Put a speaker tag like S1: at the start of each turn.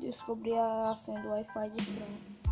S1: Descobri a senha do Wi-Fi de França.